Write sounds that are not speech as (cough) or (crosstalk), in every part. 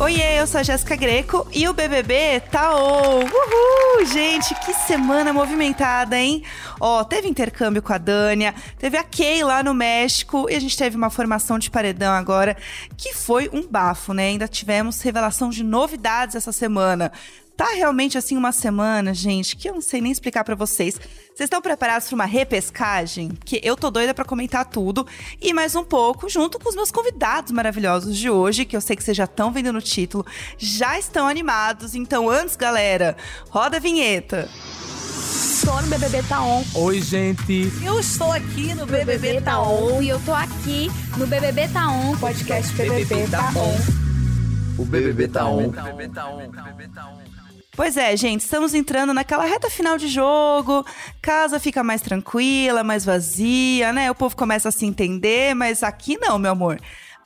Oiê, eu sou a Jéssica Greco e o BBB tá on! Uhul! Gente, que semana movimentada, hein? Ó, teve intercâmbio com a Dânia, teve a Kay lá no México e a gente teve uma formação de paredão agora que foi um bafo, né? Ainda tivemos revelação de novidades essa semana. Tá realmente assim uma semana, gente, que eu não sei nem explicar para vocês. Vocês estão preparados para uma repescagem? Que eu tô doida para comentar tudo e mais um pouco, junto com os meus convidados maravilhosos de hoje, que eu sei que vocês já estão vendo no título, já estão animados. Então, antes, galera, roda a vinheta. Tô no BBB Tá On. Oi, gente. Eu estou aqui no BBB, BBB Tá On. E eu tô aqui no BBB Tá On. Podcast BBB, BBB Tá On. O BBB Tá On. O BBB Tá On. O BBB Tá On. Pois é, gente, estamos entrando naquela reta final de jogo, casa fica mais tranquila, mais vazia, né? O povo começa a se entender, mas aqui não, meu amor.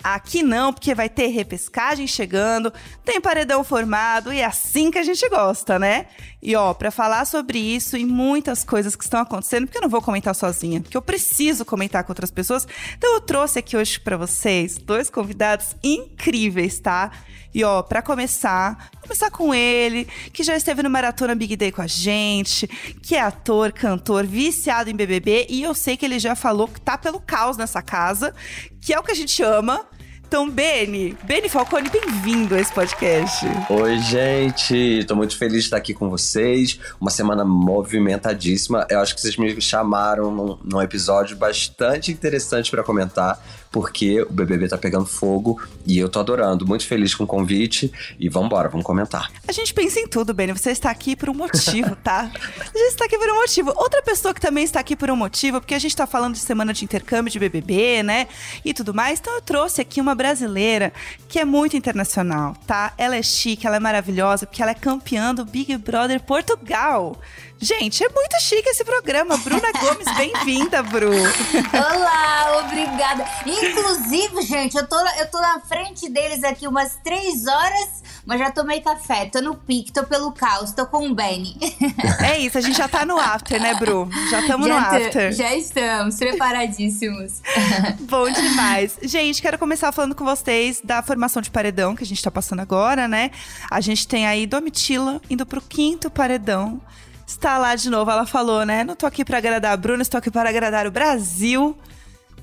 Aqui não, porque vai ter repescagem chegando, tem paredão formado e é assim que a gente gosta, né? E ó, para falar sobre isso e muitas coisas que estão acontecendo, porque eu não vou comentar sozinha, porque eu preciso comentar com outras pessoas. Então eu trouxe aqui hoje para vocês dois convidados incríveis, tá? E ó, para começar, começar com ele, que já esteve no Maratona Big Day com a gente, que é ator, cantor, viciado em BBB, e eu sei que ele já falou que tá pelo caos nessa casa, que é o que a gente ama. Então, Beni, Beni Falcone, bem-vindo a esse podcast. Oi, gente. Tô muito feliz de estar aqui com vocês. Uma semana movimentadíssima. Eu acho que vocês me chamaram num, num episódio bastante interessante para comentar porque o BBB tá pegando fogo e eu tô adorando. Muito feliz com o convite e vambora, vamos comentar. A gente pensa em tudo, Benny. Você está aqui por um motivo, tá? A gente está aqui por um motivo. Outra pessoa que também está aqui por um motivo, porque a gente tá falando de semana de intercâmbio de BBB, né? E tudo mais. Então eu trouxe aqui uma brasileira que é muito internacional, tá? Ela é chique, ela é maravilhosa, porque ela é campeã do Big Brother Portugal. Gente, é muito chique esse programa. Bruna Gomes, bem-vinda, Bru. (laughs) Olá, obrigada. Inclusive, gente, eu tô, eu tô na frente deles aqui umas três horas, mas já tomei café. Tô no pique, tô pelo caos, tô com o Benny. (laughs) É isso, a gente já tá no after, né, Bru? Já estamos no after. Já estamos, preparadíssimos. (laughs) Bom demais. Gente, quero começar falando com vocês da formação de paredão que a gente tá passando agora, né? A gente tem aí Domitila indo pro quinto paredão está lá de novo. Ela falou, né? Não tô aqui para agradar a Bruna, estou aqui para agradar o Brasil.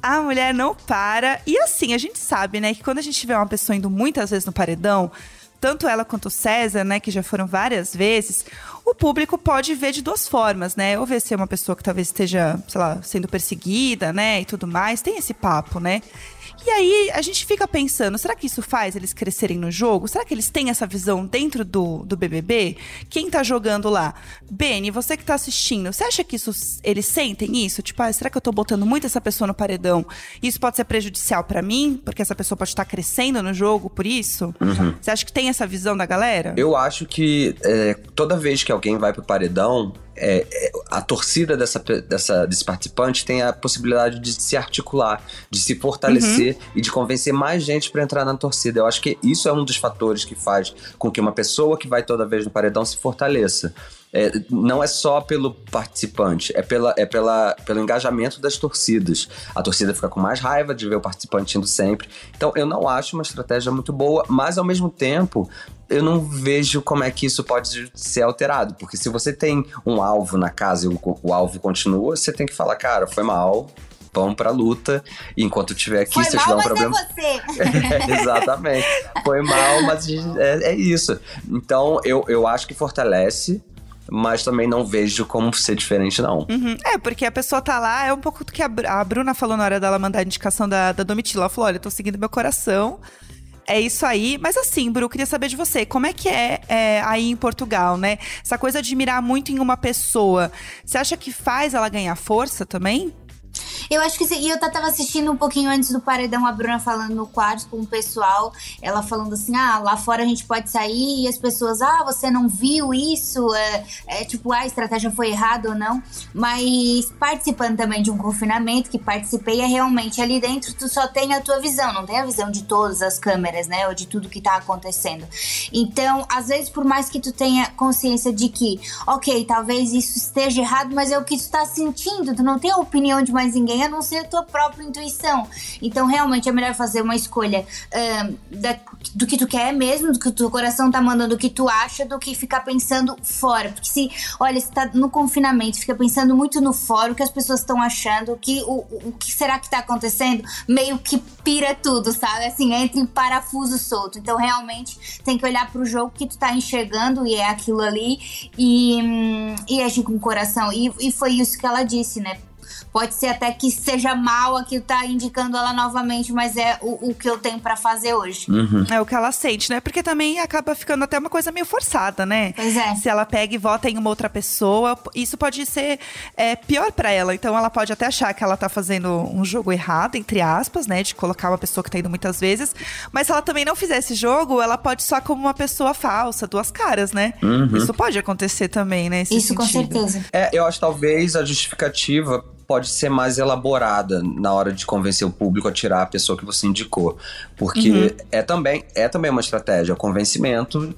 A mulher não para. E assim, a gente sabe, né, que quando a gente vê uma pessoa indo muitas vezes no paredão, tanto ela quanto o César, né, que já foram várias vezes, o público pode ver de duas formas, né? Ou ver se é uma pessoa que talvez esteja, sei lá, sendo perseguida, né, e tudo mais. Tem esse papo, né? E aí a gente fica pensando, será que isso faz eles crescerem no jogo? Será que eles têm essa visão dentro do, do BBB? Quem tá jogando lá? Beni, você que tá assistindo, você acha que isso eles sentem isso? Tipo, ah, será que eu tô botando muito essa pessoa no paredão? Isso pode ser prejudicial para mim, porque essa pessoa pode estar tá crescendo no jogo por isso? Uhum. Você acha que tem essa visão da galera? Eu acho que é, toda vez que alguém vai pro paredão, é, é, a torcida dessa, dessa, desse participante tem a possibilidade de se articular, de se fortalecer uhum. e de convencer mais gente para entrar na torcida. Eu acho que isso é um dos fatores que faz com que uma pessoa que vai toda vez no paredão se fortaleça. É, não é só pelo participante, é, pela, é pela, pelo engajamento das torcidas. A torcida fica com mais raiva de ver o participante indo sempre. Então, eu não acho uma estratégia muito boa, mas ao mesmo tempo, eu não vejo como é que isso pode ser alterado. Porque se você tem um alvo na casa e o, o alvo continua, você tem que falar, cara, foi mal, vamos pra luta. E enquanto tiver aqui, Foi se mal, tiver um mas problema. É você. é, (laughs) exatamente. Foi mal, mas é, é, isso. Então, eu, eu acho que fortalece. Mas também não vejo como ser diferente, não. Uhum. É, porque a pessoa tá lá, é um pouco do que a, a Bruna falou na hora dela mandar a indicação da, da Domitila. Ela falou: olha, eu tô seguindo meu coração é isso aí. Mas assim, Bru, queria saber de você, como é que é, é, aí em Portugal, né? Essa coisa de mirar muito em uma pessoa, você acha que faz ela ganhar força também? Eu acho que sim. E eu tava assistindo um pouquinho antes do paredão, a Bruna falando no quarto com o pessoal. Ela falando assim: ah, lá fora a gente pode sair e as pessoas, ah, você não viu isso? É, é tipo, ah, a estratégia foi errada ou não. Mas participando também de um confinamento que participei, é realmente ali dentro tu só tem a tua visão, não tem a visão de todas as câmeras, né? Ou de tudo que tá acontecendo. Então, às vezes, por mais que tu tenha consciência de que, ok, talvez isso esteja errado, mas é o que tu tá sentindo, tu não tem a opinião de mais ninguém a não ser a tua própria intuição. Então, realmente é melhor fazer uma escolha ahn, da- do que tu quer mesmo, do que o teu coração tá mandando, do que tu acha, do que ficar pensando fora. Porque se, olha, se tá no confinamento, fica pensando muito no fora, o que as pessoas estão achando, o que, o, o- que será que tá acontecendo, meio que pira tudo, sabe? Assim, entra em parafuso solto. Então, realmente, tem que olhar pro jogo que tu tá enxergando e é aquilo ali e, e agir com o coração. E, e foi isso que ela disse, né? Pode ser até que seja mal aquilo tá indicando ela novamente, mas é o, o que eu tenho pra fazer hoje. É o que ela sente, né? Porque também acaba ficando até uma coisa meio forçada, né? Pois é. Se ela pega e vota em uma outra pessoa, isso pode ser é, pior pra ela. Então ela pode até achar que ela tá fazendo um jogo errado, entre aspas, né? De colocar uma pessoa que tá indo muitas vezes. Mas se ela também não fizer esse jogo, ela pode só como uma pessoa falsa, duas caras, né? Isso pode acontecer também, né? Isso com sentido. certeza. É, eu acho que talvez a justificativa pode ser mais elaborada na hora de convencer o público a tirar a pessoa que você indicou. Porque é, também, é também uma estratégia, o convencimento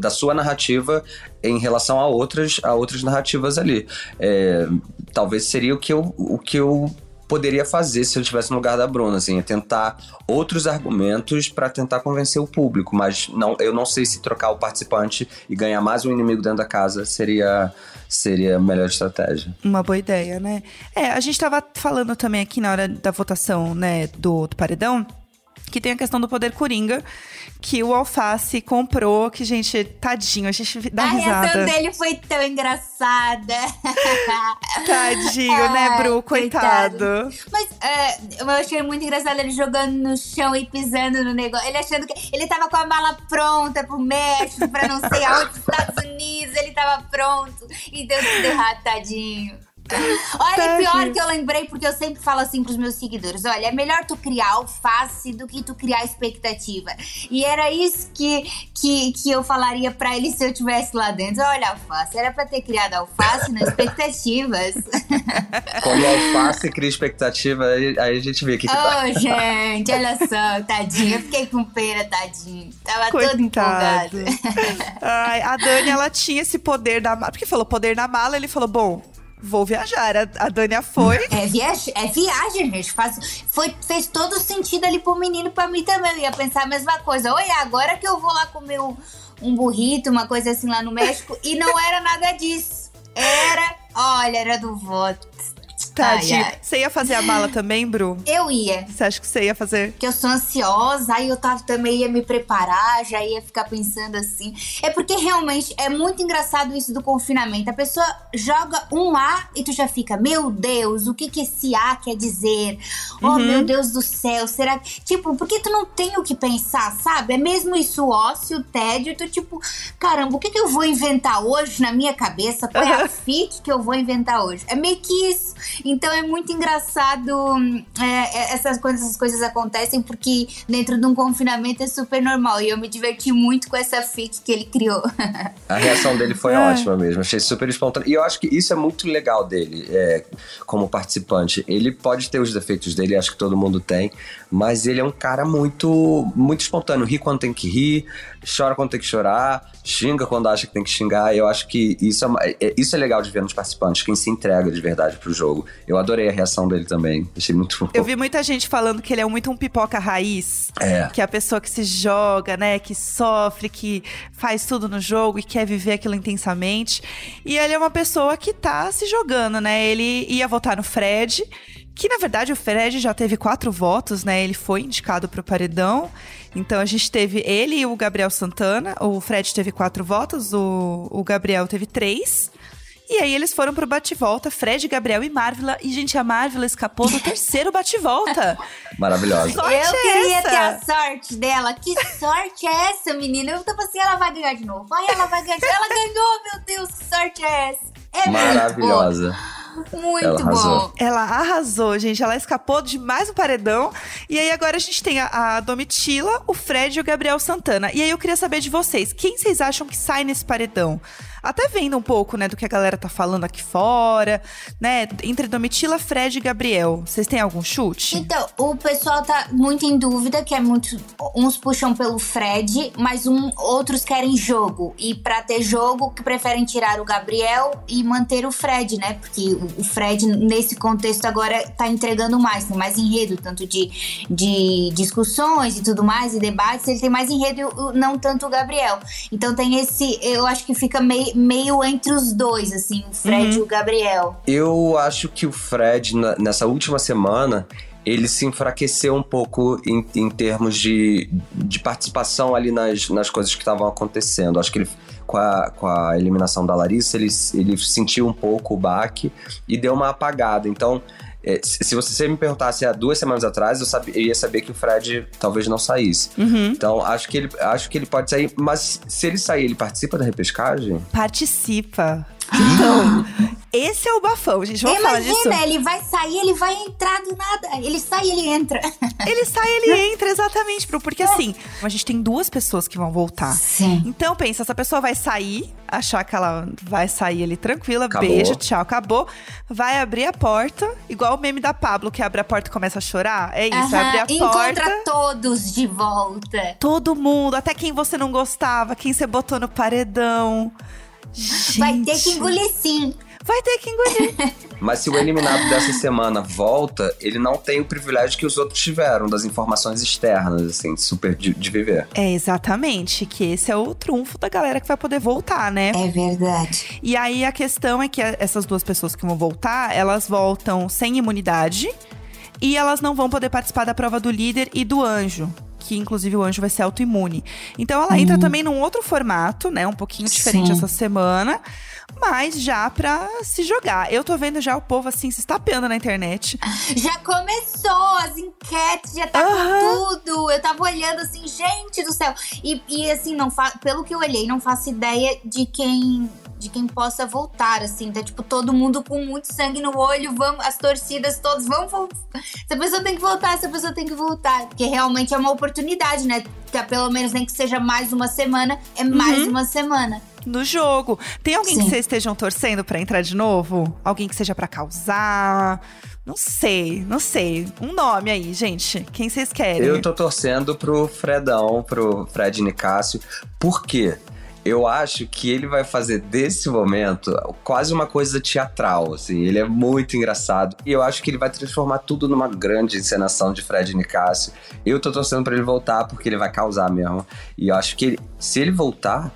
da sua narrativa em relação a outras, a outras narrativas ali. É, talvez seria o que eu, o que eu poderia fazer se eu estivesse no lugar da Bruna, assim, é tentar outros argumentos para tentar convencer o público, mas não, eu não sei se trocar o participante e ganhar mais um inimigo dentro da casa seria seria a melhor estratégia. Uma boa ideia, né? É, a gente tava falando também aqui na hora da votação, né, do, do paredão, que tem a questão do poder coringa, que o Alface comprou, que, gente, tadinho, a gente dá a reação risada. dele foi tão engraçada. (laughs) Tadinho, né, Bru? Coitado. Mas é, eu achei muito engraçado ele jogando no chão e pisando no negócio. Ele achando que. Ele tava com a mala pronta pro México, pra não sei aonde, Estados Unidos, ele tava pronto. E deu tudo errado, tadinho. Olha, pior que eu lembrei, porque eu sempre falo assim pros meus seguidores: olha, é melhor tu criar alface do que tu criar expectativa. E era isso que, que, que eu falaria pra ele se eu tivesse lá dentro. Olha, alface, era pra ter criado alface nas expectativas. (laughs) Quando o alface cria expectativa, aí, aí a gente vê o que, que tá. Ô, gente, olha (laughs) só, tadinho. Eu fiquei com pena, tadinho. Tava todo Coitado. empolgado. Ai, a Dani, ela tinha esse poder da mala. Porque falou poder na mala, ele falou, bom, vou viajar. A, a foi. É, viagem, é viagem, gente. Faz, foi, fez todo sentido ali pro menino, pra mim também. Eu ia pensar a mesma coisa. Oi, agora que eu vou lá comer um, um burrito, uma coisa assim lá no México. E não era nada disso. Era, olha, era do voto. Ai. Você ia fazer a mala também, Bru? Eu ia. Você acha que você ia fazer? que eu sou ansiosa, aí eu tava, também ia me preparar, já ia ficar pensando assim. É porque realmente é muito engraçado isso do confinamento. A pessoa joga um A e tu já fica, meu Deus, o que que esse A quer dizer? Oh, meu Deus do céu, será que. Tipo, por que tu não tem o que pensar, sabe? É mesmo isso, o ócio, o tédio, tu tipo, caramba, o que que eu vou inventar hoje na minha cabeça? Qual é a fic que eu vou inventar hoje? É meio que isso. Então é muito engraçado hum, é, é, essas, coisas, essas coisas acontecem porque dentro de um confinamento é super normal. E eu me diverti muito com essa fic que ele criou. (laughs) A reação dele foi É. ótima mesmo, achei super espontâneo. E eu acho que isso é muito legal dele, é, como participante. Ele pode ter os defeitos dele, acho que todo mundo tem, mas ele é um cara muito, muito espontâneo. Ri quando tem que rir, chora quando tem que chorar, xinga quando acha que tem que xingar. Eu acho que isso é, é- isso é legal de ver nos participantes, quem se entrega de verdade pro jogo. Eu adorei a reação dele também, achei muito bom. Eu vi muita gente falando que ele é muito um pipoca raiz. É. Que é a pessoa que se joga, né? Que sofre, que faz tudo no jogo e quer viver aquilo intensamente. E ele é uma pessoa que tá se jogando, né? Ele ia votar no Fred. Que na verdade o Fred já teve quatro votos, né? Ele foi indicado pro paredão. Então a gente teve ele e o Gabriel Santana. O Fred teve quatro votos, o, o Gabriel teve três. E aí eles foram pro bate-volta, Fred, Gabriel e Marvila. E, gente, a Marvila escapou do terceiro bate-volta. (laughs) Maravilhosa. Sorte eu queria essa? ter a sorte dela. Que sorte é essa, menina? Eu tava assim, ela vai ganhar de novo. Ai, ela vai ganhar de novo. Ela ganhou, meu Deus, que sorte é essa? É muito boa. Muito Ela bom. Ela arrasou, gente. Ela escapou de mais um paredão. E aí agora a gente tem a, a Domitila, o Fred e o Gabriel Santana. E aí eu queria saber de vocês, quem vocês acham que sai nesse paredão? Até vendo um pouco, né, do que a galera tá falando aqui fora, né? Entre Domitila, Fred e Gabriel. Vocês têm algum chute? Então, o pessoal tá muito em dúvida, que é muito. Uns puxam pelo Fred, mas um, outros querem jogo. E pra ter jogo, que preferem tirar o Gabriel e manter o Fred, né? Porque o- Fred, nesse contexto, agora tá entregando mais, tem mais enredo, tanto de, de discussões e tudo mais, e debates, ele tem mais enredo, não tanto o Gabriel. Então tem esse. Eu acho que fica meio, meio entre os dois, assim, o Fred e o Gabriel. Eu acho que o Fred, na- nessa última semana, ele se enfraqueceu um pouco em, em termos de, de participação ali nas, nas coisas que estavam acontecendo. Acho que ele, com, a, com a eliminação da Larissa, ele, ele sentiu um pouco o baque e deu uma apagada. Então, se se você me perguntasse há duas semanas atrás, eu, sabia, eu ia saber que o Fred talvez não saísse. Uhum. Então, acho que, ele, acho que ele pode sair. Mas se ele sair, ele participa da repescagem? Participa. Então, esse é o bafão, gente. Vamos falar disso. Imagina, ele vai sair, ele vai entrar do nada. Ele sai, ele entra. (laughs) Ele sai, ele entra, exatamente. Pro- Porque assim, a gente tem duas pessoas que vão voltar. Sim. Então pensa, essa pessoa vai sair, achar que ela vai sair ali tranquila, Acabou. beijo, tchau, acabou. Vai abrir a porta, igual o meme da Pablo, que abre a porta e começa a chorar. É isso, vai abrir a Encontra porta. todos de volta. Todo mundo, até quem você não gostava, quem você botou no paredão. Vai ter Gente, que engolir sim. Vai ter que engolir. (laughs) Mas se o eliminado dessa semana volta, ele não tem o privilégio que os outros tiveram, das informações externas, assim, super de, de viver. é exatamente, que esse é o trunfo da galera que vai poder voltar, né? É verdade. E aí a questão é que essas duas pessoas que vão voltar, elas voltam sem imunidade e elas não vão poder participar da prova do líder e do anjo. Que inclusive o anjo vai ser autoimune. Então ela entra também num outro formato, né? Um pouquinho diferente Sim. essa semana. Mas já pra se jogar. Eu tô vendo já o povo assim se estapeando na internet. Já começou as enquetes, já tá com tudo. Eu tava olhando assim, gente do céu. E, e assim, não fa... pelo que eu olhei, não faço ideia de quem de quem possa voltar, assim. Tá tipo todo mundo com muito sangue no olho, vamos, as torcidas todas vão, vão. Essa pessoa tem que voltar, essa pessoa tem que voltar. Porque realmente é uma oportunidade, né? Que, pelo menos nem que seja mais uma semana, é mais uma semana. no jogo. Tem alguém que Sim. vocês estejam torcendo pra entrar de novo? Alguém que seja pra causar? Não sei, não sei. Um nome aí, gente. Quem vocês querem? Eu tô torcendo pro Fredão, pro Fred Nicásio. Por quê? Eu acho que ele vai fazer desse momento quase uma coisa teatral, assim. Ele é muito engraçado. E eu acho que ele vai transformar tudo numa grande encenação de Fred Nicásio. Eu tô torcendo pra ele voltar, porque ele vai causar mesmo. E eu acho que ele- se ele voltar,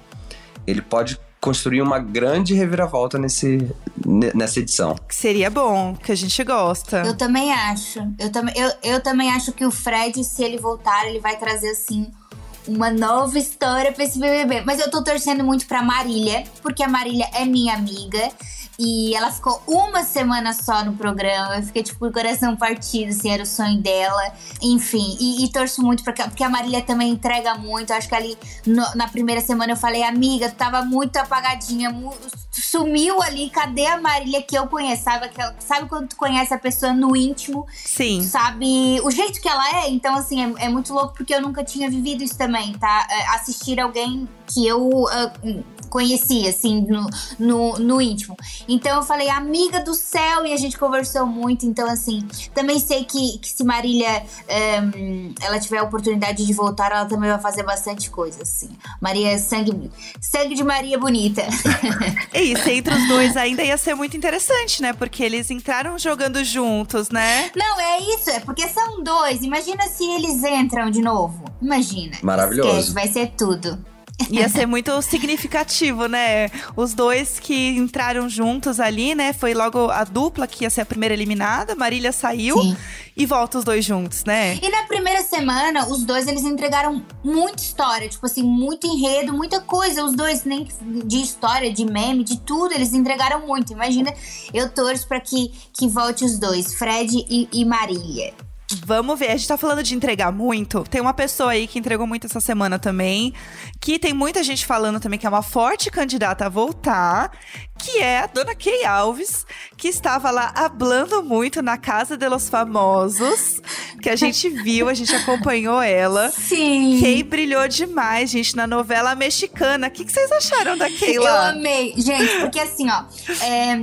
ele pode construir uma grande reviravolta nesse, ne- nessa edição. Que seria bom, que a gente gosta. Eu também acho. Eu, tam eu, eu também acho que o Fred, se ele voltar, ele vai trazer, assim, uma nova história pra esse BBB. Mas eu tô torcendo muito pra Marília, porque a Marília é minha amiga. E ela ficou uma semana só no programa. Eu fiquei, tipo, com o coração partido, assim, era o sonho dela. Enfim, e, e torço muito pra que- porque a Marília também entrega muito. Acho que ali no- na primeira semana eu falei, amiga, tu tava muito apagadinha, mu- sumiu ali. Cadê a Marília que eu conheço? Sabe, aquela- sabe quando tu conhece a pessoa no íntimo? Sim. sabe o jeito que ela é. Então, assim, é, é muito louco porque eu nunca tinha vivido isso também, tá? É, assistir alguém que eu hum, conhecia, assim, no, no, no íntimo. Então eu falei, amiga do céu, e a gente conversou muito. Então, assim, também sei que, que se Marília hum, ela tiver a oportunidade de voltar, ela também vai fazer bastante coisa, assim. Maria é sangue, sangue de Maria bonita. (laughs) É isso, entre os dois ainda ia ser muito interessante, né? Porque eles entraram jogando juntos, né? Não, é isso, é porque são dois. Imagina se eles entram de novo. Imagina. Maravilhoso. Esquece, vai ser tudo. Ia ser muito significativo, né? Os dois que entraram juntos ali, né? Foi logo a dupla que ia ser a primeira eliminada. Marília saiu Sim. e volta os dois juntos, né? E na primeira semana, os dois eles entregaram muita história, tipo assim, muito enredo, muita coisa. Os dois, nem de história, de meme, de tudo, eles entregaram muito. Imagina, eu torço pra que, que volte os dois, Fred e, e Marília. Vamos ver, a gente tá falando de entregar muito. Tem uma pessoa aí que entregou muito essa semana também, que tem muita gente falando também que é uma forte candidata a voltar, que é a dona Kay Alves, que estava lá hablando muito na Casa de los Famosos, que a gente (laughs) viu, a gente acompanhou ela. Sim. Kay brilhou demais, gente, na novela mexicana. O que, que vocês acharam da Kay Eu lá? amei, gente, porque assim, ó, é,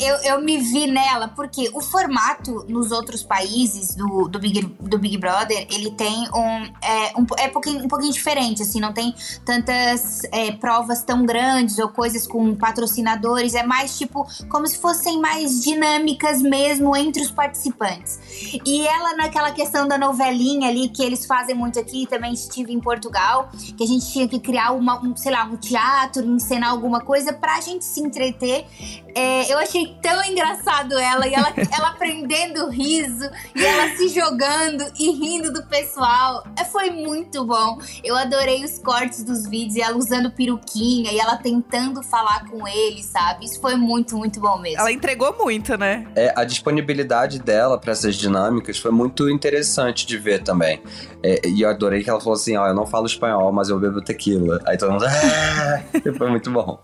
eu, eu me vi nela, porque o formato nos outros países do, do, Big, do Big Brother, ele tem um. É, um, é pouquinho, um pouquinho diferente, assim, não tem tantas é, provas tão grandes ou coisas com patrocinadores, é mais tipo como se fossem mais dinâmicas mesmo entre os participantes. E ela, naquela questão da novelinha ali, que eles fazem muito aqui, também estive em Portugal, que a gente tinha que criar uma, um, sei lá, um teatro, encenar alguma coisa pra gente se entreter. É, eu achei tão engraçado ela, e ela, (laughs) ela aprendendo riso, e ela se jogando e rindo do pessoal. É, foi muito bom. Eu adorei os cortes dos vídeos, e ela usando peruquinha, e ela tentando falar com ele, sabe? Isso foi muito, muito bom mesmo. Ela entregou muito, né? É, a disponibilidade dela para essas dinâmicas foi muito interessante de ver também. É, e eu adorei que ela falou assim: ó, eu não falo espanhol, mas eu bebo tequila. Aí todo mundo. (laughs) "Ah!" foi muito bom.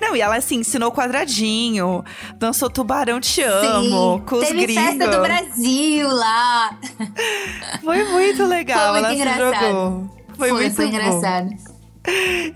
Não, e ela assim, ensinou quadradinho, dançou tubarão te amo, Sim, com os Teve gringos. festa do Brasil lá. Foi muito legal, Foi muito ela se engraçado. jogou. Foi, muito foi bom. engraçado.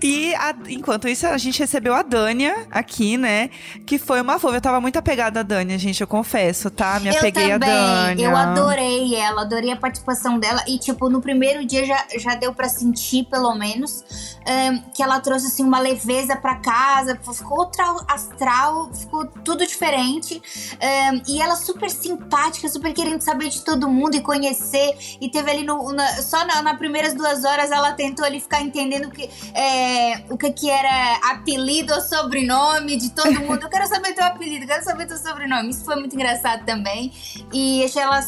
E a- enquanto isso, a gente recebeu a Dânia aqui, né? Que foi uma fofa. Eu tava muito apegada à Dânia, gente, eu confesso, tá? Me eu apeguei também, a Dânia. eu adorei ela, adorei a participação dela. E, tipo, no primeiro dia já, já deu pra sentir, pelo menos, ahn, que ela trouxe, assim, uma leveza pra casa. Ficou outra astral, ficou tudo diferente. Ahn, e ela super simpática, super querendo saber de todo mundo e conhecer. E teve ali, no, na- só na, nas primeiras duas horas, ela tentou ali ficar entendendo que, é, o que, que era apelido ou sobrenome de todo mundo. Eu quero saber teu apelido, quero saber teu sobrenome. Isso foi muito engraçado também. E achei ela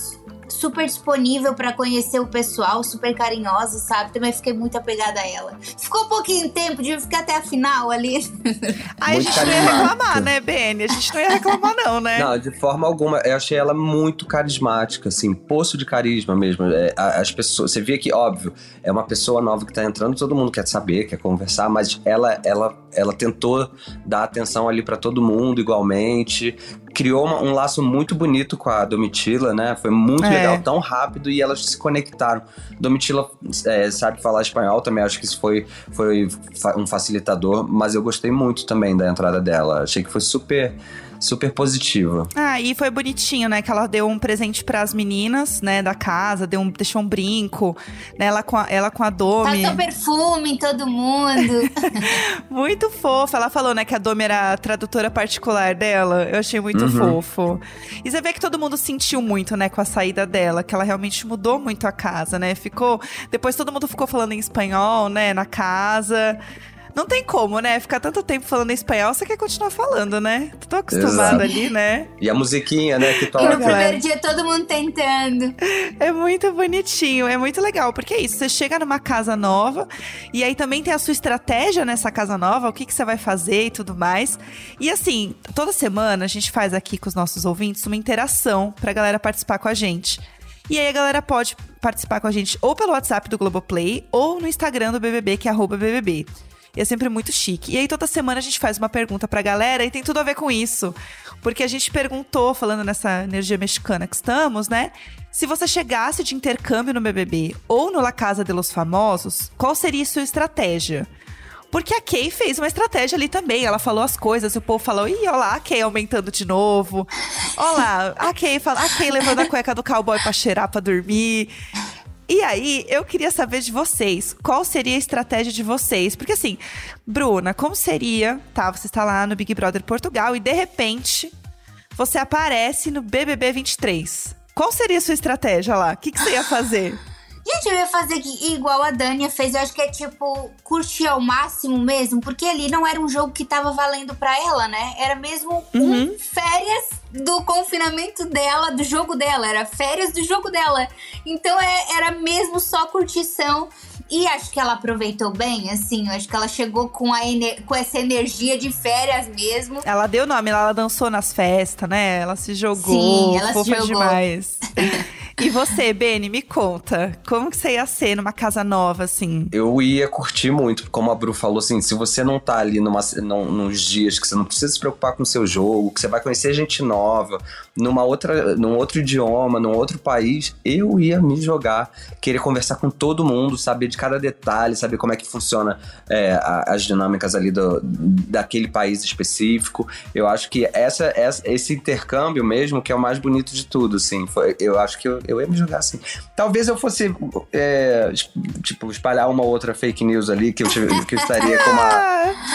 super disponível pra conhecer o pessoal, super carinhosa, sabe? Também fiquei muito apegada a ela. Ficou um pouquinho de tempo, devia ficar até a final ali. (laughs) Aí a gente não ia reclamar, né, BN? A gente não ia reclamar, não, né? Não, de forma alguma. Eu achei ela muito carismática, assim, poço de carisma mesmo. É, as pessoas, você via que, óbvio, é uma pessoa nova que tá entrando, todo mundo quer saber, quer conversar, mas ela, ela, ela tentou dar atenção ali pra todo mundo igualmente. Criou uma- um laço muito bonito com a Domitila, né? Foi muito É. legal, tão rápido e elas se conectaram. Domitila é, sabe falar espanhol também, acho que isso foi, foi um facilitador, mas eu gostei muito também da entrada dela. Achei que foi super, super positiva. Ah, e foi bonitinho, né? Que ela deu um presente pras meninas, né, da casa, deu um, deixou um brinco, né? Ela com a, ela com a Domi. Passou perfume em todo mundo. (laughs) Muito fofa. Ela falou, né, que a Domi era a tradutora particular dela. Eu achei muito Uhum. fofo. E você vê que todo mundo sentiu muito, né, com a saída dela, que ela realmente mudou muito a casa, né? Ficou. Depois todo mundo ficou falando em espanhol, né, na casa. Não tem como, né? Ficar tanto tempo falando em espanhol, você quer continuar falando, né? Tô acostumada Exato. ali, né? E a musiquinha, né, que E no toca. primeiro dia todo mundo tentando. É muito bonitinho, é muito legal, porque é isso, você chega numa casa nova e aí também tem a sua estratégia nessa casa nova, o que, que você vai fazer e tudo mais. E assim, toda semana a gente faz aqui com os nossos ouvintes uma interação pra galera participar com a gente. E aí a galera pode participar com a gente ou pelo WhatsApp do Globoplay ou no Instagram do BBB, que é arroba BBB. E é sempre muito chique. E aí toda semana a gente faz uma pergunta pra galera e tem tudo a ver com isso. Porque a gente perguntou, falando nessa energia mexicana que estamos, né? Se você chegasse de intercâmbio no BBB ou no La Casa de los Famosos, qual seria a sua estratégia? Porque a Kay fez uma estratégia ali também. Ela falou as coisas o povo falou: ih, olha lá, a Kay aumentando de novo. Olha lá, a Kay, fala, a Kay levando a cueca do cowboy pra cheirar pra dormir. E aí, eu queria saber de vocês, qual seria a estratégia de vocês? Porque assim, Bruna, como seria, tá? Você está lá no Big Brother Portugal e de repente você aparece no BBB 23. Qual seria a sua estratégia lá? O que, que você ia fazer? Gente, eu ia fazer igual a Dania fez. Eu acho que é tipo, curtir ao máximo mesmo. Porque ali não era um jogo que tava valendo pra ela, né? Era mesmo um férias do confinamento dela, do jogo dela. Era férias do jogo dela. Então é- era mesmo só curtição. E acho que ela aproveitou bem, assim. Eu acho que ela chegou com, a ener- com essa energia de férias mesmo. Ela deu nome, ela dançou nas festas, né? Ela se jogou, Sim, ela se fofa jogou. demais. (laughs) e você, Beni, me conta, como que você ia ser numa casa nova, assim? Eu ia curtir muito, como a Bru falou, assim, se você não tá ali numa, num, nos dias que você não precisa se preocupar com o seu jogo, que você vai conhecer gente nova, numa outra, num outro idioma, num outro país, eu ia me jogar, querer conversar com todo mundo, saber de cada detalhe, saber como é que funciona é, a- as dinâmicas ali do, daquele país específico. Eu acho que essa, essa- esse intercâmbio mesmo que é o mais bonito de tudo, assim. Foi, eu acho que eu, eu ia me jogar assim. Talvez eu fosse, é, tipo, espalhar uma outra fake news ali, que eu, tive- que eu estaria com uma,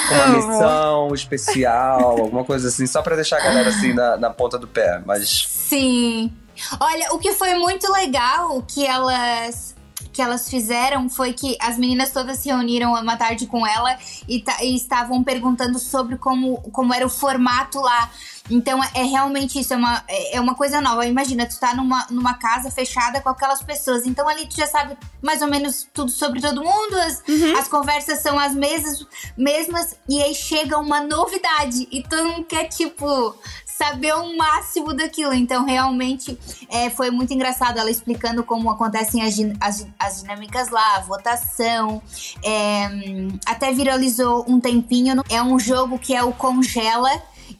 com uma (laughs) missão especial, alguma coisa assim, só pra deixar a galera assim na, na ponta do pé. Mas Sim. Olha, o que foi muito legal que elas que elas fizeram foi que as meninas todas se reuniram uma tarde com ela e, e estavam perguntando sobre como, como era o formato lá. Então é, é realmente isso, é uma, é é uma coisa nova. Imagina, tu tá numa, numa casa fechada com aquelas pessoas. Então ali tu já sabe mais ou menos tudo sobre todo mundo, as, as conversas são as mesmas, mesmas, e aí chega uma novidade. E todo mundo quer, tipo, saber o máximo daquilo. Então, realmente, é, foi muito engraçado ela explicando como acontecem as, as, as dinâmicas lá, a votação. É, hum, até viralizou um tempinho. É um jogo que é o Congela.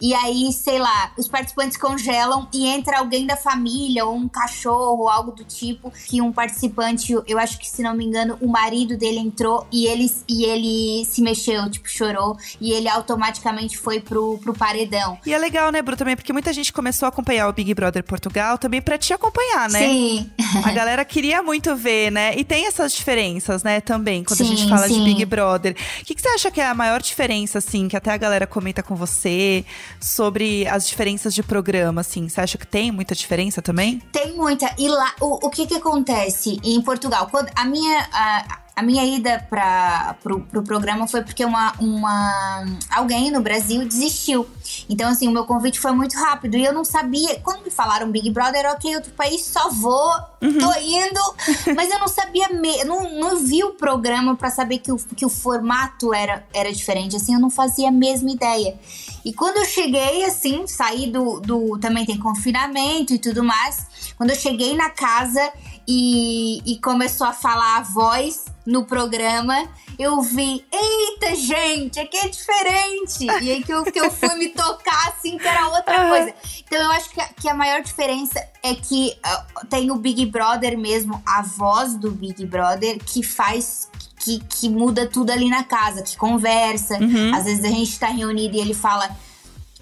E aí, sei lá, os participantes congelam e entra alguém da família, ou um cachorro, ou algo do tipo, que um participante, eu acho que se não me engano, o marido dele entrou e ele, e ele se mexeu, tipo, chorou, e ele automaticamente foi pro, pro paredão. E é legal, né, Bru, também, porque muita gente começou a acompanhar o Big Brother Portugal também pra te acompanhar, né? Sim. A galera queria muito ver, né? E tem essas diferenças, né, também, quando a Sim, gente fala de sim. Big Brother. O que, que você acha que é a maior diferença, assim, que até a galera comenta com você sobre as diferenças de programa, assim? Você acha que tem muita diferença também? Tem muita. E lá, o, o que que acontece em Portugal? Quando a minha. A, a minha ida para pro, pro programa foi porque uma, uma alguém no Brasil desistiu. Então, assim, o meu convite foi muito rápido e eu não sabia. Quando me falaram Big Brother, ok, outro país, só vou, tô indo. (laughs) Mas eu não sabia, me, não, não vi o programa para saber que o, que o formato era, era diferente. Assim, eu não fazia a mesma ideia. E quando eu cheguei, assim, saí do, do. Também tem confinamento e tudo mais. Quando eu cheguei na casa e, e começou a falar a voz no programa, eu vi, eita, gente, aqui é diferente. E aí que eu, que eu fui me tocar, assim, que era outra coisa. Então eu acho que a, que a maior diferença é que ah, tem o Big Brother mesmo, a voz do Big Brother, que faz. Que, que muda tudo ali na casa, que conversa. Uhum. Às vezes a gente tá reunido e ele fala.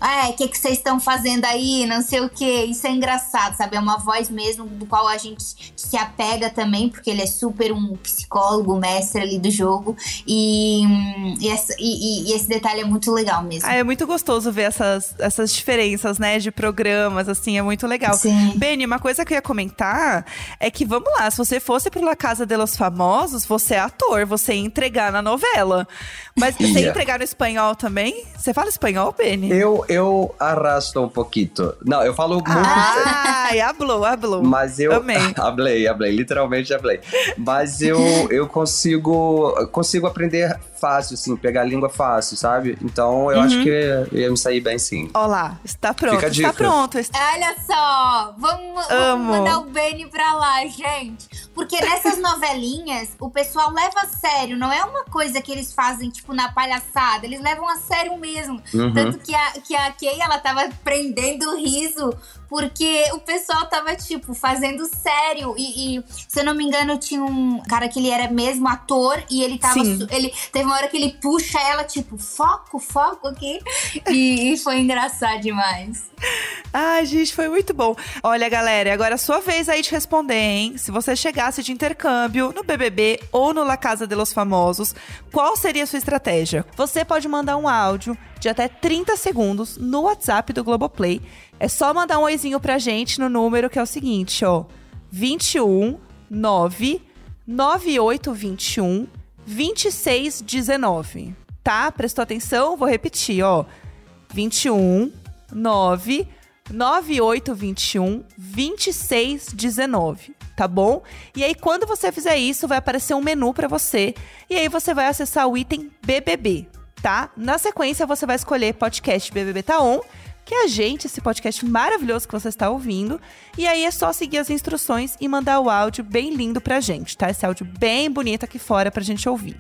Ah, o que que vocês estão fazendo aí? Não sei o que. Isso é engraçado, sabe? É uma voz mesmo do qual a gente se apega também, porque ele é super um psicólogo, mestre ali do jogo. E, hum, e, essa- e- e- esse detalhe é muito legal mesmo. Ah, é muito gostoso ver essas, essas diferenças, né, de programas, assim, é muito legal. Sim. Beni, uma coisa que eu ia comentar é que, vamos lá, se você fosse pro La Casa de los Famosos, você é ator, você ia entregar na novela. Mas você ia Ia. entregar no espanhol também? Você fala espanhol, Beni? eu, eu arrasto um pouquinho. Não, eu falo muito. Ai, hablou, hablou. Mas eu. Amei. (laughs) hablei, hablei, literalmente hablei. Mas eu, eu consigo. Consigo aprender fácil, assim, pegar a língua fácil, sabe? Então eu Uhum. acho que ia me sair bem sim. Ó lá, está pronto, Fica a está pronto. Olha só, vamos, vamos Amo. mandar o Benny pra lá, gente. Porque nessas (laughs) novelinhas, o pessoal leva a sério. Não é uma coisa que eles fazem, tipo, na palhaçada. Eles levam a sério mesmo. Uhum. Tanto que a, que a Kay, ela tava prendendo o riso. Porque o pessoal tava, tipo, fazendo sério. E, e, se eu não me engano, tinha um cara que ele era mesmo ator. E ele tava... Sim. Ele, teve uma hora que ele puxa ela, tipo, foco, foco aqui. E, e foi engraçado demais. Ai, gente, foi muito bom. Olha, galera, agora é a sua vez aí de responder, hein? Se você chegasse de intercâmbio no BBB ou no La Casa de los Famosos, qual seria a sua estratégia? Você pode mandar um áudio de até 30 segundos no WhatsApp do Globoplay. É só mandar um oizinho pra gente no número que é o seguinte, ó. 21 9 9821 2619. Tá? Prestou atenção? Vou repetir, ó. 21 9 9821 2619. tá bom? E aí, quando você fizer isso, vai aparecer um menu para você. E aí você vai acessar o item BBB, tá? Na sequência, você vai escolher podcast BBB Tá On que é a gente, esse podcast maravilhoso que você está ouvindo. E aí é só seguir as instruções e mandar o áudio bem lindo pra gente, tá? Esse áudio bem bonito aqui fora pra gente ouvir.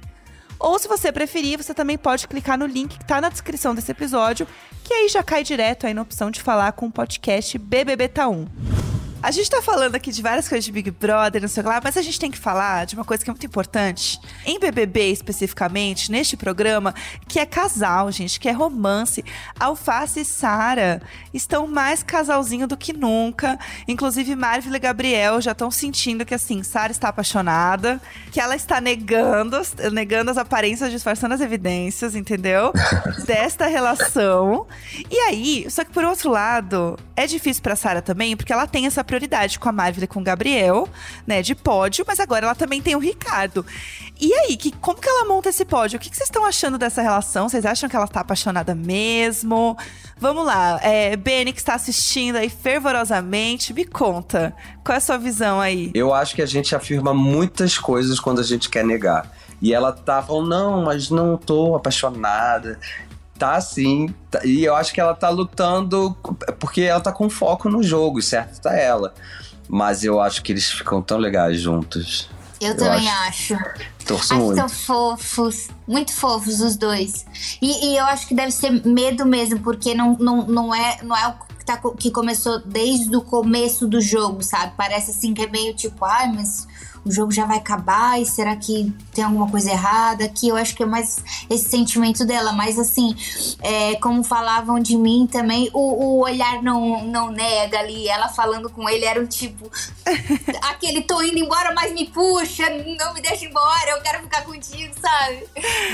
Ou se você preferir, você também pode clicar no link que tá na descrição desse episódio, que aí já cai direto aí na opção de falar com o podcast BBB Tá 1. A gente tá falando aqui de várias coisas de Big Brother, não sei o que lá, mas a gente tem que falar de uma coisa que é muito importante. Em BBB, especificamente, neste programa, que é casal, gente, que é romance. Alface e Sara estão mais casalzinho do que nunca. Inclusive, Marvel e Gabriel já estão sentindo que, assim, Sara está apaixonada, que ela está negando, negando as aparências, disfarçando as evidências, entendeu? (laughs) Desta relação. E aí, só que por outro lado, é difícil pra Sara também, porque ela tem essa prioridade com a Marvel e com o Gabriel, né, de pódio, mas agora ela também tem o Ricardo. E aí, que, como que ela monta esse pódio? O que, que vocês estão achando dessa relação? Vocês acham que ela tá apaixonada mesmo? Vamos lá, é, que está assistindo aí fervorosamente, me conta, qual é a sua visão aí? Eu acho que a gente afirma muitas coisas quando a gente quer negar. E ela tá falando, não, mas não tô apaixonada. Tá sim. Tá- E eu acho que ela tá lutando porque ela tá com foco no jogo, certo tá ela. Mas eu acho que eles ficam tão legais juntos. Eu, Eu também acho. Torço Acho muito. são fofos, muito fofos os dois. E, e eu acho que deve ser medo mesmo, porque não, não, não, é, não é o que, tá que começou desde o começo do jogo, sabe? Parece assim que é meio tipo, ai, mas o jogo já vai acabar e será que tem alguma coisa errada? Que eu acho que é mais esse sentimento dela. Mas assim, é, como falavam de mim também, o, o olhar não, não nega ali. Ela falando com ele era o tipo, (laughs) aquele tô indo embora, mas me puxa, não me deixa embora, eu quero ficar contigo, sabe?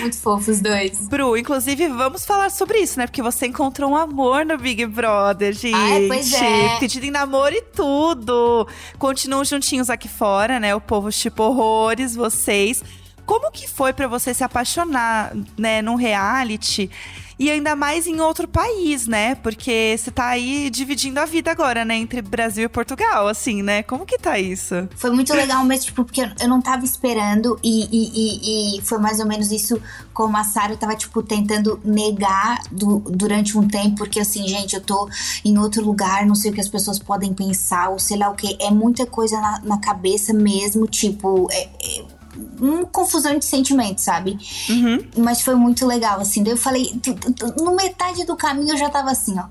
Muito fofo os dois. Bru, inclusive, vamos falar sobre isso, né? Porque você encontrou um amor no Big Brother, gente. Ai, pois é. Pedido em namoro e tudo. Continuam juntinhos aqui fora, né? O povo tipo horrores, vocês. Como que foi pra você se apaixonar, né, num reality? E ainda mais em outro país, né? Porque você tá aí dividindo a vida agora, né? Entre Brasil e Portugal, assim, né? Como que tá isso? Foi muito legal mesmo, tipo, porque eu- eu não tava esperando e, e, e, e foi mais ou menos isso como a Sarah tava, tipo, tentando negar du- durante um tempo, porque assim, gente, eu tô em outro lugar, não sei o que as pessoas podem pensar, ou sei lá o que. É muita coisa na, na cabeça mesmo, tipo, é, é uma confusão de sentimentos, sabe? Uhum. Mas foi muito legal, assim. Daí eu falei, no metade do caminho eu já tava assim, ó.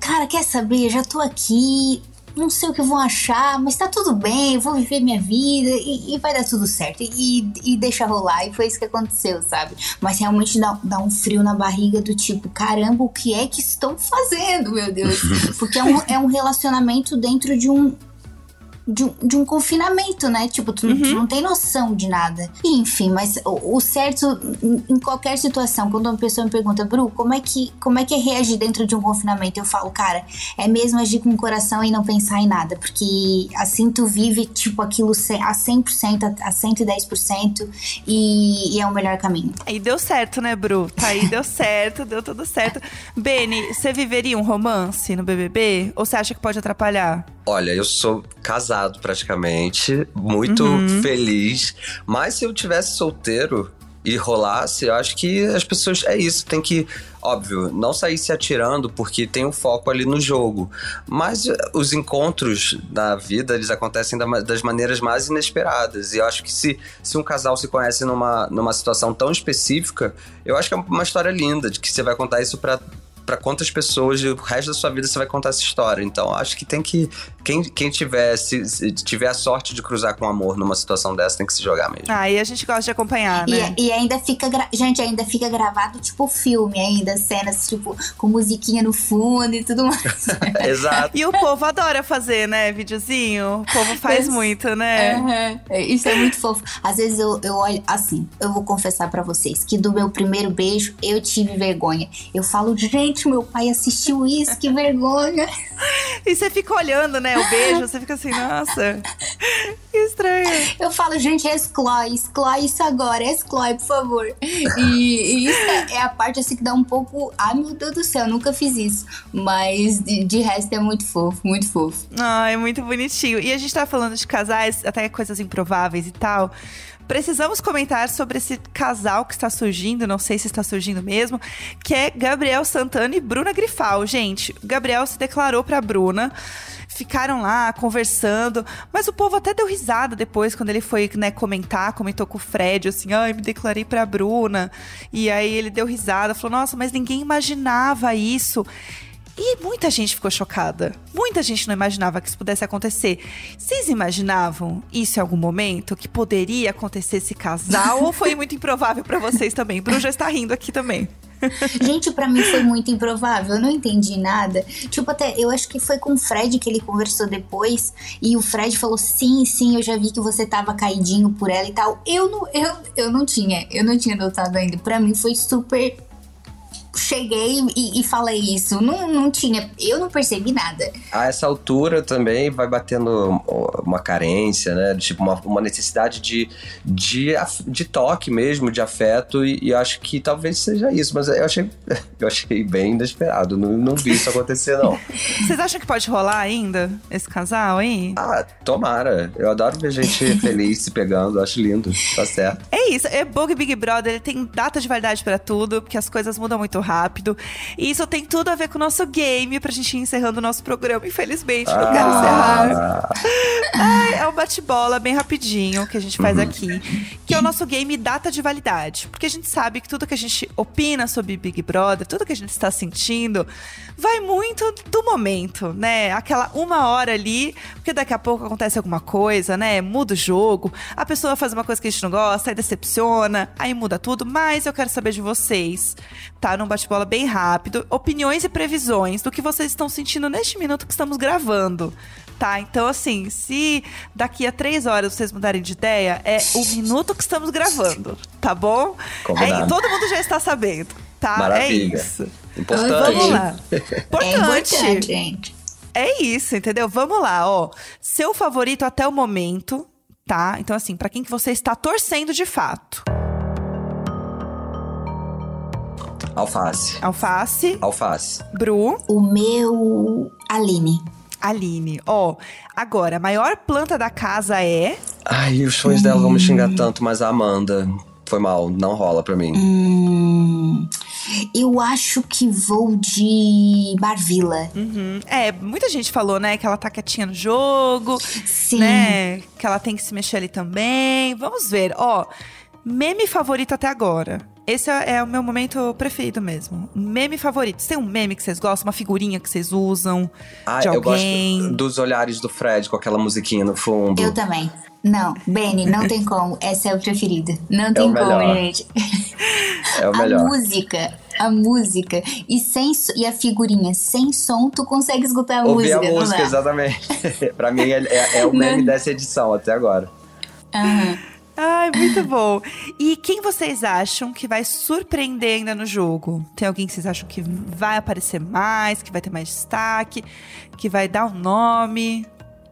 Cara, quer saber? Eu já tô aqui, não sei o que vão achar, mas tá tudo bem, eu vou viver minha vida e, e vai dar tudo certo. E, e deixa rolar. E foi isso que aconteceu, sabe? Mas realmente dá, dá um frio na barriga do tipo, caramba, o que é que estão fazendo, meu Deus? (laughs) Porque é um, é um relacionamento dentro de um, de um, de um confinamento, né? Tipo, tu, tu não tem noção de nada. Enfim, mas o, o certo, em, qualquer situação, quando uma pessoa me pergunta, Bru, como é, que, como é que é reagir dentro de um confinamento? Eu falo, cara, é mesmo agir com o coração e não pensar em nada. Porque assim tu vive, tipo, aquilo a 100%, a, a 110% e, e é o melhor caminho. E deu certo, né, Bru? Tá aí, deu (laughs) certo, deu tudo certo. Beni, você viveria um romance no BBB? Ou você acha que pode atrapalhar? Olha, eu sou casado praticamente, muito Uhum. feliz. Mas se eu tivesse solteiro e rolasse, eu acho que as pessoas. É isso, tem que. Óbvio, não sair se atirando porque tem um foco ali no jogo. Mas eh, os encontros na vida, eles acontecem da das maneiras mais inesperadas. E eu acho que se, se um casal se conhece numa, numa situação tão específica, eu acho que é uma história linda, de que você vai contar isso pra. Pra quantas pessoas o resto da sua vida você vai contar essa história. Então, acho que tem que. Quem, quem tiver, se, se tiver a sorte de cruzar com amor numa situação dessa, tem que se jogar mesmo. Ah, e a gente gosta de acompanhar, né? E, e ainda fica, gra- gente, ainda fica gravado tipo filme ainda, cenas tipo com musiquinha no fundo e tudo mais. (laughs) Exato. E o povo adora fazer, né, videozinho? O povo faz Isso. muito, né? É, Isso é muito fofo. Às vezes eu, eu olho assim, eu vou confessar pra vocês que do meu primeiro beijo eu tive vergonha. Eu falo, gente, gente, meu pai assistiu isso, que vergonha. E você fica olhando, né? O beijo, você fica assim, nossa, que estranho. Eu falo, gente, exclói, exclói isso agora, exclói, por favor. E, e isso é, é a parte assim que dá um pouco. Ai, meu Deus do céu, eu nunca fiz isso. Mas de, de resto é muito fofo, muito fofo. Ah, é muito bonitinho. E a gente tá falando de casais, até coisas improváveis e tal. Precisamos comentar sobre esse casal que está surgindo, não sei se está surgindo mesmo, que é Gabriel Santana e Bruna Grifal. Gente, Gabriel se declarou pra Bruna ficaram lá conversando, mas o povo até deu risada depois quando ele foi, né, comentar, comentou com o Fred, assim, ai, me declarei pra Bruna. E aí ele deu risada, falou: "Nossa, mas ninguém imaginava isso". E muita gente ficou chocada. Muita gente não imaginava que isso pudesse acontecer. Vocês imaginavam isso em algum momento? Que poderia acontecer esse casal? ou foi muito improvável pra vocês também? Bru já está rindo aqui também. Gente, pra mim foi muito improvável, eu não entendi nada. Tipo, até eu acho que foi com o Fred que ele conversou depois. E o Fred falou: sim, sim, eu já vi que você tava caidinho por ela e tal. Eu não, eu, eu não tinha, eu não tinha notado ainda. Pra mim foi super. Cheguei e, e falei isso. Não, não tinha. Eu não percebi nada. A essa altura também vai batendo uma carência, né? Tipo, uma, uma necessidade de, de, de toque mesmo, de afeto, e, e acho que talvez seja isso, mas eu achei, (laughs) eu achei bem inesperado. Não, não vi isso acontecer, não. (laughs) Vocês acham que pode rolar ainda esse casal aí? Ah, tomara. Eu adoro ver gente (laughs) feliz se pegando, acho lindo. Tá certo. É isso, é Bug Big Brother, ele tem data de validade pra tudo, porque as coisas mudam muito rápido. E isso tem tudo a ver com o nosso game, pra gente ir encerrando o nosso programa. Infelizmente, não quero encerrar. Ah, Ai, é um bate-bola bem rapidinho que a gente faz aqui. Que é o nosso game data de validade. Porque a gente sabe que tudo que a gente opina sobre Big Brother, tudo que a gente está sentindo, vai muito do momento, né? Aquela uma hora ali, porque daqui a pouco acontece alguma coisa, né? Muda o jogo, a pessoa faz uma coisa que a gente não gosta, aí decepciona, aí muda tudo. Mas eu quero saber de vocês, tá? Num bate-bola bem rápido, opiniões e previsões do que vocês estão sentindo neste minuto que estamos gravando. Tá, então assim, se daqui a três horas vocês mudarem de ideia, é o minuto que estamos gravando, tá bom? Combinado. Aí todo mundo já está sabendo, tá? Maravilha. É isso. importante. Vamos lá. (laughs) É importante, gente. É isso, entendeu? Vamos lá, ó. Seu favorito até o momento, tá? Então, assim, pra quem que você está torcendo de fato? Alface. Alface, Alface. Bru, O meu. Aline. Aline. Ó, agora, a maior planta da casa é. Ai, os fãs dela vão me xingar tanto, mas a Amanda. Foi mal, não rola pra mim. Hum, eu acho que vou de Barvila. Uhum. É, muita gente falou, né, que ela tá quietinha no jogo, Sim. né? Que ela tem que se mexer ali também. Vamos ver. Ó, meme favorito até agora. Esse é, é o meu momento preferido mesmo. Meme favorito. Tem um meme que vocês gostam? Uma figurinha que vocês usam? Ah, de eu alguém? gosto dos olhares do Fred com aquela musiquinha no fundo. Eu também. Não, Benny, não tem como. Essa é a preferida. Não tem o como, gente. É o a melhor. música, a música e sem e a figurinha sem som, tu consegue escutar a Ouvir música, a não música, dá? exatamente. (laughs) pra mim é, é- é o meme dessa edição até agora. Aham. Ai, muito bom. E quem vocês acham que vai surpreender ainda no jogo? Tem alguém que vocês acham que vai aparecer mais, que vai ter mais destaque, que vai dar um nome?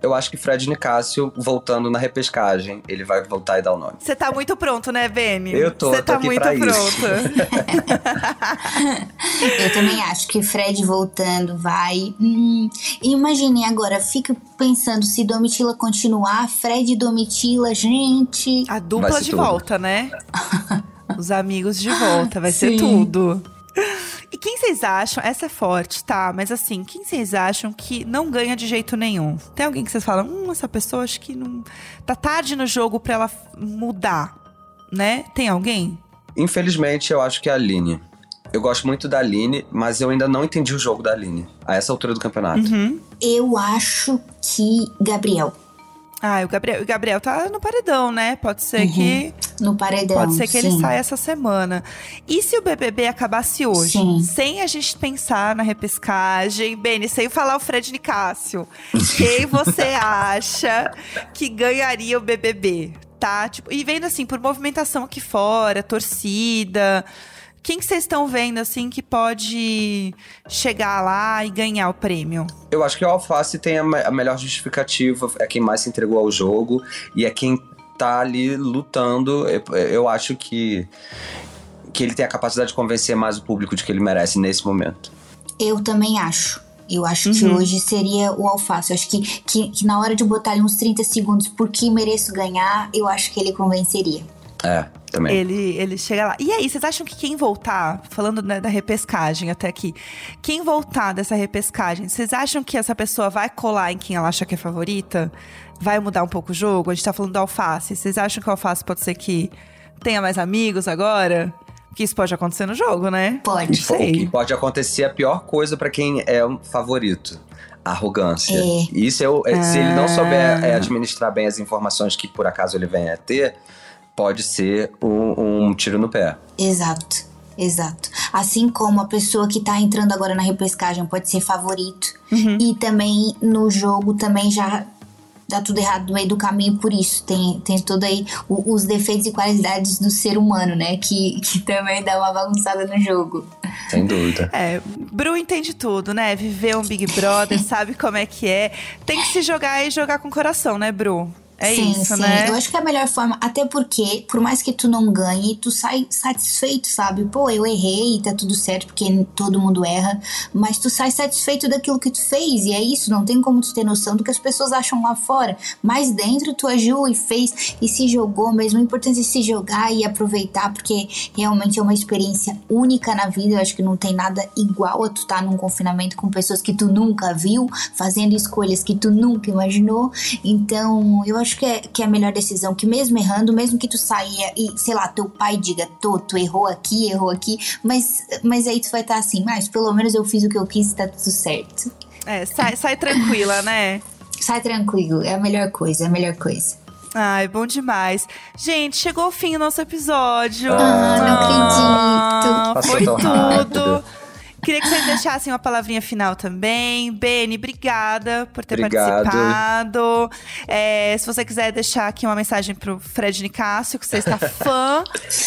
Eu acho que Fred Nicásio, voltando na repescagem, ele vai voltar e dar o nome. Você tá muito pronto, né, Beni? Eu tô, Você tô tá aqui muito pra isso. pronto. (laughs) Eu também acho que Fred voltando vai. Hum, imagine agora, fico pensando se Domitila continuar, Fred e Domitila, gente. A dupla ser de tudo. volta, né? (laughs) Os amigos de volta, vai ser Sim. tudo. E quem vocês acham? Essa é forte, tá? Mas assim, quem vocês acham que não ganha de jeito nenhum? Tem alguém que vocês falam, hum, essa pessoa acho que não. Tá tarde no jogo pra ela mudar, né? Tem alguém? Infelizmente, eu acho que é a Aline. Eu gosto muito da Aline, mas eu ainda não entendi o jogo da Aline. A essa altura do campeonato. Uhum. Eu acho que Gabriel Ah, o Gabriel, o Gabriel tá no paredão, né? Pode ser que. no paredão. Pode ser que ele sim. saia essa semana. E se o BBB acabasse hoje? Sim. Sem a gente pensar na repescagem, Beni, sem falar o Fred Nicásio. quem (laughs) você acha que ganharia o BBB? Tá? Tipo, e vendo assim, por movimentação aqui fora, torcida. Quem que vocês estão vendo, assim, que pode chegar lá e ganhar o prêmio? Eu acho que o Alface tem a, me- a melhor justificativa, é quem mais se entregou ao jogo e é quem tá ali lutando. Eu, eu acho que, que ele tem a capacidade de convencer mais o público de que ele merece nesse momento. Eu também acho. Eu acho que Uhum. hoje seria o alface. Eu acho que, que, que na hora de botar ali uns 30 segundos porque mereço ganhar, eu acho que ele convenceria. É, também. Ele, ele chega lá. E aí, vocês acham que quem voltar, falando né, da repescagem até aqui, quem voltar dessa repescagem, vocês acham que essa pessoa vai colar em quem ela acha que é favorita? Vai mudar um pouco o jogo? A gente tá falando do alface. Vocês acham que o alface pode ser que tenha mais amigos agora? Porque isso pode acontecer no jogo, né? Pode. Não sei. Pode acontecer a pior coisa pra quem é um favorito. Arrogância. É. Isso é, o- é- se ele não souber Ah. é, administrar bem as informações que por acaso ele venha a ter, pode ser um, um tiro no pé. Exato. Exato. Assim como a pessoa que tá entrando agora na repescagem pode ser favorito. E também no jogo também já dá tudo errado no meio do caminho por isso. Tem, tem todo aí o- os defeitos e qualidades do ser humano, né? Que, que também dá uma bagunçada no jogo. Sem dúvida. É, Bru entende tudo, né? Viveu um Big Brother, (laughs) sabe como é que é. Tem que se jogar e jogar com o coração, né, Bru? É sim, isso, sim. né? Eu acho que é a melhor forma, até porque, por mais que tu não ganhe, tu sai satisfeito, sabe? Pô, eu errei, tá tudo certo, porque todo mundo erra, mas tu sai satisfeito daquilo que tu fez, e é isso, não tem como tu ter noção do que as pessoas acham lá fora. Mas dentro tu agiu e fez e se jogou mesmo. O importante é se jogar e aproveitar, porque realmente é uma experiência única na vida. Eu acho que não tem nada igual a tu estar num confinamento com pessoas que tu nunca viu, fazendo escolhas que tu nunca imaginou. Então, eu acho que é, que é a melhor decisão, que mesmo errando, mesmo que tu saia e, sei lá, teu pai diga, Tô, tu errou aqui, errou aqui, mas, mas aí tu vai estar assim, mas pelo menos eu fiz o que eu quis e tá tudo certo. É, sai, sai tranquila, né? Sai tranquilo, é a melhor coisa, é a melhor coisa. Ai, bom demais. Gente, chegou o fim do nosso episódio. Ah, não acredito. Passou Foi tudo. Queria que vocês deixassem uma palavrinha final também. Beni, obrigada por ter Obrigado. participado. É, se você quiser deixar aqui uma mensagem pro Fred Nicásio, que você está (laughs) fã,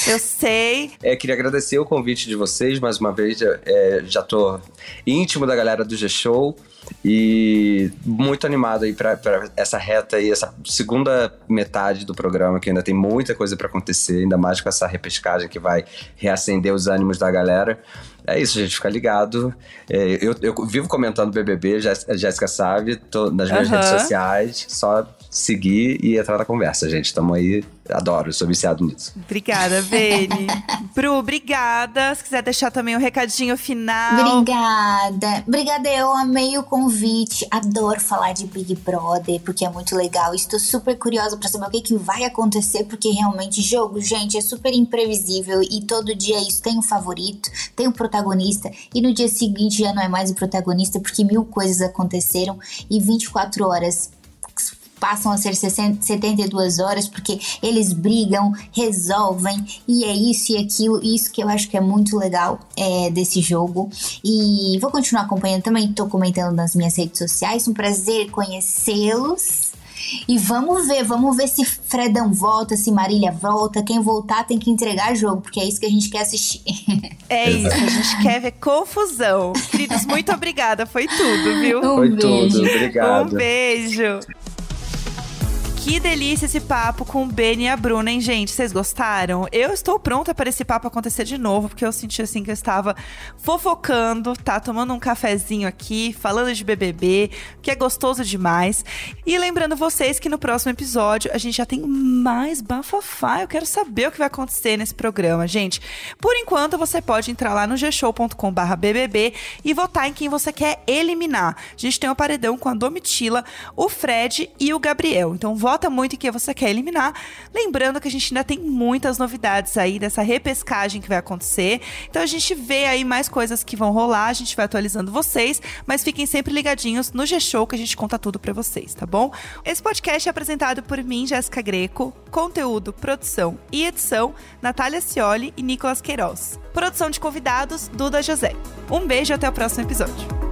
eu sei. É, queria agradecer o convite de vocês mais uma vez. é, já tô íntimo da galera do G-Show e muito animado aí pra essa reta aí, essa segunda metade do programa, que ainda tem muita coisa pra acontecer, ainda mais com essa repescagem que vai reacender os ânimos da galera. É isso, gente, fica ligado. É, eu, eu vivo comentando BBB, Jéssica sabe, tô nas minhas Aham. redes sociais, só seguir e entrar na conversa, gente. Tamo aí, adoro, sou viciado nisso. Obrigada, Beni. (laughs) Bru, obrigada. Se quiser deixar também um recadinho final. Obrigada. Obrigada, eu amei o convite. Adoro falar de Big Brother, porque é muito legal. Estou super curiosa pra saber o que, que vai acontecer, porque realmente jogo, gente, é super imprevisível e todo dia isso tem um favorito, tem um protagonista, e no dia seguinte já não é mais o protagonista, porque mil coisas aconteceram e 24 horas passam a ser 60, 72 horas porque eles brigam, resolvem e é isso e aquilo, isso que eu acho que é muito legal é, desse jogo e vou continuar acompanhando também, tô comentando nas minhas redes sociais, um prazer conhecê-los e vamos ver, vamos ver se Fredão volta, se Marília volta, quem voltar tem que entregar jogo, porque é isso que a gente quer assistir. (laughs) É isso, a gente quer ver confusão. Queridos, muito obrigada. Foi tudo, viu? Um Foi beijo. tudo, obrigado. Um beijo. Que delícia esse papo com o Beni e a Bruna, hein, gente? Vocês gostaram? Eu estou pronta para esse papo acontecer de novo, porque eu senti assim que eu estava fofocando, tá? Tomando um cafezinho aqui, falando de BBB, que é gostoso demais. E lembrando vocês que no próximo episódio a gente já tem mais bafafá. Eu quero saber o que vai acontecer nesse programa, gente. Por enquanto, você pode entrar lá no gshow.com/bbb e votar em quem você quer eliminar. A gente tem um paredão com a Domitila, o Fred e o Gabriel. Então vota muito em quem você quer eliminar. Lembrando que a gente ainda tem muitas novidades aí dessa repescagem que vai acontecer. Então a gente vê aí mais coisas que vão rolar, a gente vai atualizando vocês, mas fiquem sempre ligadinhos no G-Show que a gente conta tudo pra vocês, tá bom? Esse podcast é apresentado por mim, Jéssica Greco, conteúdo, produção e edição, Natália Cioli e Nicolas Queiroz. Produção de convidados, Duda José. Um beijo e até o próximo episódio.